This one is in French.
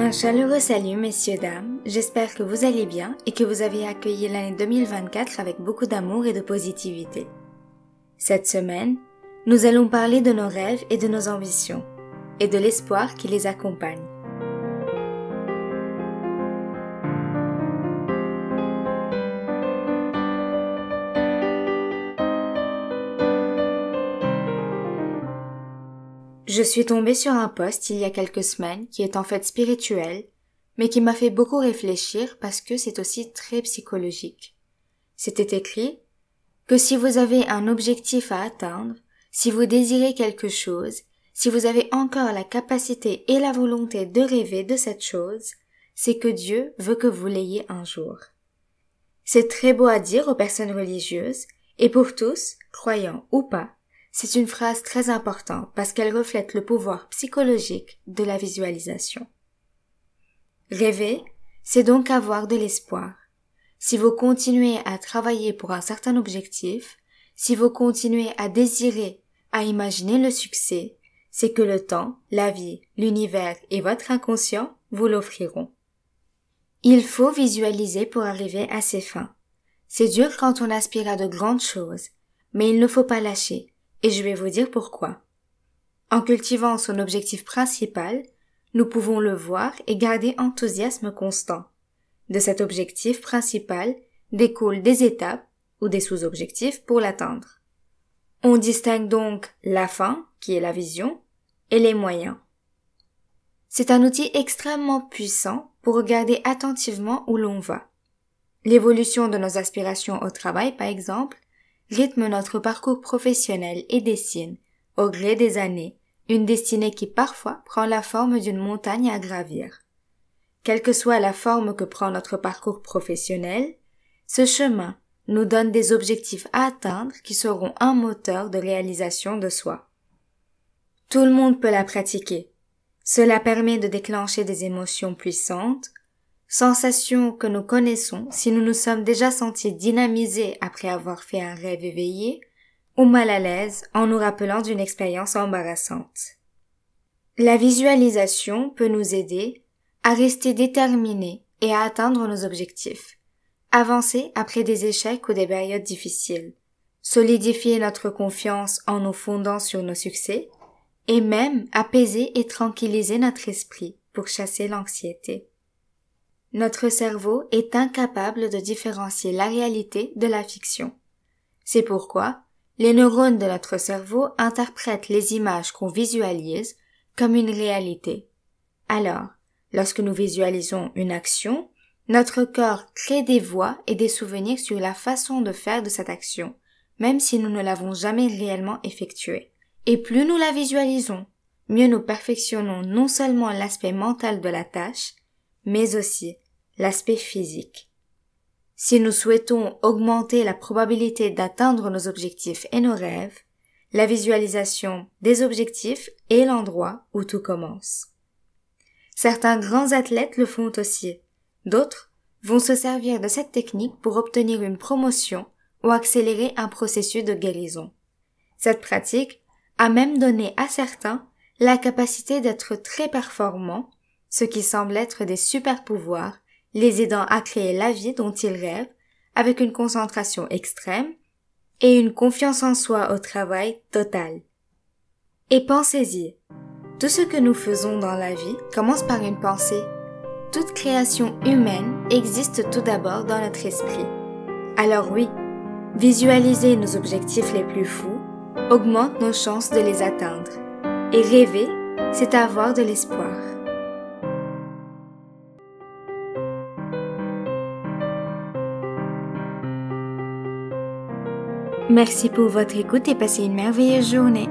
Un chaleureux salut messieurs dames, j'espère que vous allez bien et que vous avez accueilli l'année 2024 avec beaucoup d'amour et de positivité. Cette semaine, nous allons parler de nos rêves et de nos ambitions, et de l'espoir qui les accompagne. Je suis tombée sur un post il y a quelques semaines qui est en fait spirituel, mais qui m'a fait beaucoup réfléchir parce que c'est aussi très psychologique. C'était écrit que si vous avez un objectif à atteindre, si vous désirez quelque chose, si vous avez encore la capacité et la volonté de rêver de cette chose, c'est que Dieu veut que vous l'ayez un jour. C'est très beau à dire aux personnes religieuses, et pour tous, croyants ou pas, c'est une phrase très importante parce qu'elle reflète le pouvoir psychologique de la visualisation. Rêver, c'est donc avoir de l'espoir. Si vous continuez à travailler pour un certain objectif, si vous continuez à désirer, à imaginer le succès, c'est que le temps, la vie, l'univers et votre inconscient vous l'offriront. Il faut visualiser pour arriver à ses fins. C'est dur quand on aspire à de grandes choses, mais il ne faut pas lâcher, et je vais vous dire pourquoi. En cultivant son objectif principal, nous pouvons le voir et garder enthousiasme constant. De cet objectif principal découlent des étapes ou des sous-objectifs pour l'atteindre. On distingue donc la fin, qui est la vision, et les moyens. C'est un outil extrêmement puissant pour regarder attentivement où l'on va. L'évolution de nos aspirations au travail, par exemple, rythme notre parcours professionnel et dessine, au gré des années, une destinée qui parfois prend la forme d'une montagne à gravir. Quelle que soit la forme que prend notre parcours professionnel, ce chemin nous donne des objectifs à atteindre qui seront un moteur de réalisation de soi. Tout le monde peut la pratiquer. Cela permet de déclencher des émotions puissantes, Sensation que nous connaissons si nous nous sommes déjà sentis dynamisés après avoir fait un rêve éveillé, ou mal à l'aise en nous rappelant d'une expérience embarrassante. La visualisation peut nous aider à rester déterminés et à atteindre nos objectifs, avancer après des échecs ou des périodes difficiles, solidifier notre confiance en nous fondant sur nos succès, et même apaiser et tranquilliser notre esprit pour chasser l'anxiété. Notre cerveau est incapable de différencier la réalité de la fiction. C'est pourquoi les neurones de notre cerveau interprètent les images qu'on visualise comme une réalité. Alors, lorsque nous visualisons une action, notre corps crée des voix et des souvenirs sur la façon de faire de cette action, même si nous ne l'avons jamais réellement effectuée. Et plus nous la visualisons, mieux nous perfectionnons non seulement l'aspect mental de la tâche, mais aussi l'aspect physique. Si nous souhaitons augmenter la probabilité d'atteindre nos objectifs et nos rêves, la visualisation des objectifs est l'endroit où tout commence. Certains grands athlètes le font aussi. D'autres vont se servir de cette technique pour obtenir une promotion ou accélérer un processus de guérison. Cette pratique a même donné à certains la capacité d'être très performants ce qui semble être des super pouvoirs, les aidant à créer la vie dont ils rêvent, avec une concentration extrême et une confiance en soi au travail totale. Et pensez-y, tout ce que nous faisons dans la vie commence par une pensée. Toute création humaine existe tout d'abord dans notre esprit. Alors oui, visualiser nos objectifs les plus fous augmente nos chances de les atteindre. Et rêver, c'est avoir de l'espoir. Merci pour votre écoute et passez une merveilleuse journée.